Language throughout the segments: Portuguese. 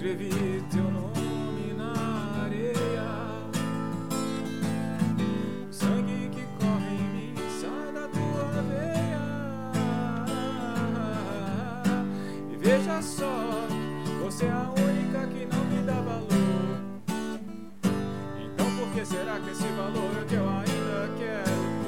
escrevi teu nome na areia. O sangue que corre em mim sai da tua veia. E veja só, você é a única que não me dá valor. Então por que será que esse valor é que eu ainda quero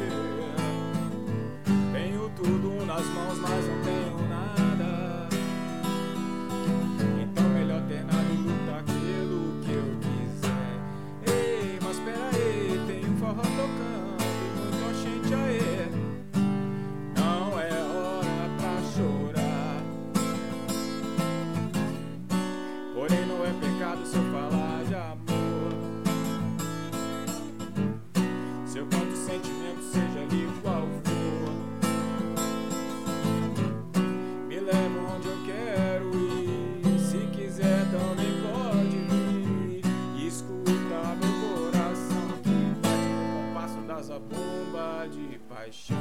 nossa bomba de paixão.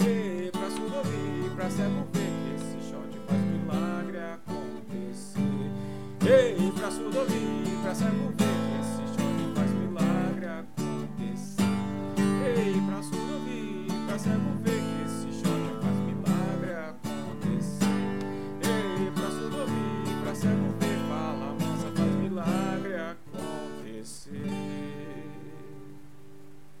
E pra surubir, pra cego ver que esse shot faz milagre acontecer. Ei, pra surubir, pra cego ver que esse shot faz milagre acontecer. Ei, pra surubir, pra cego ver.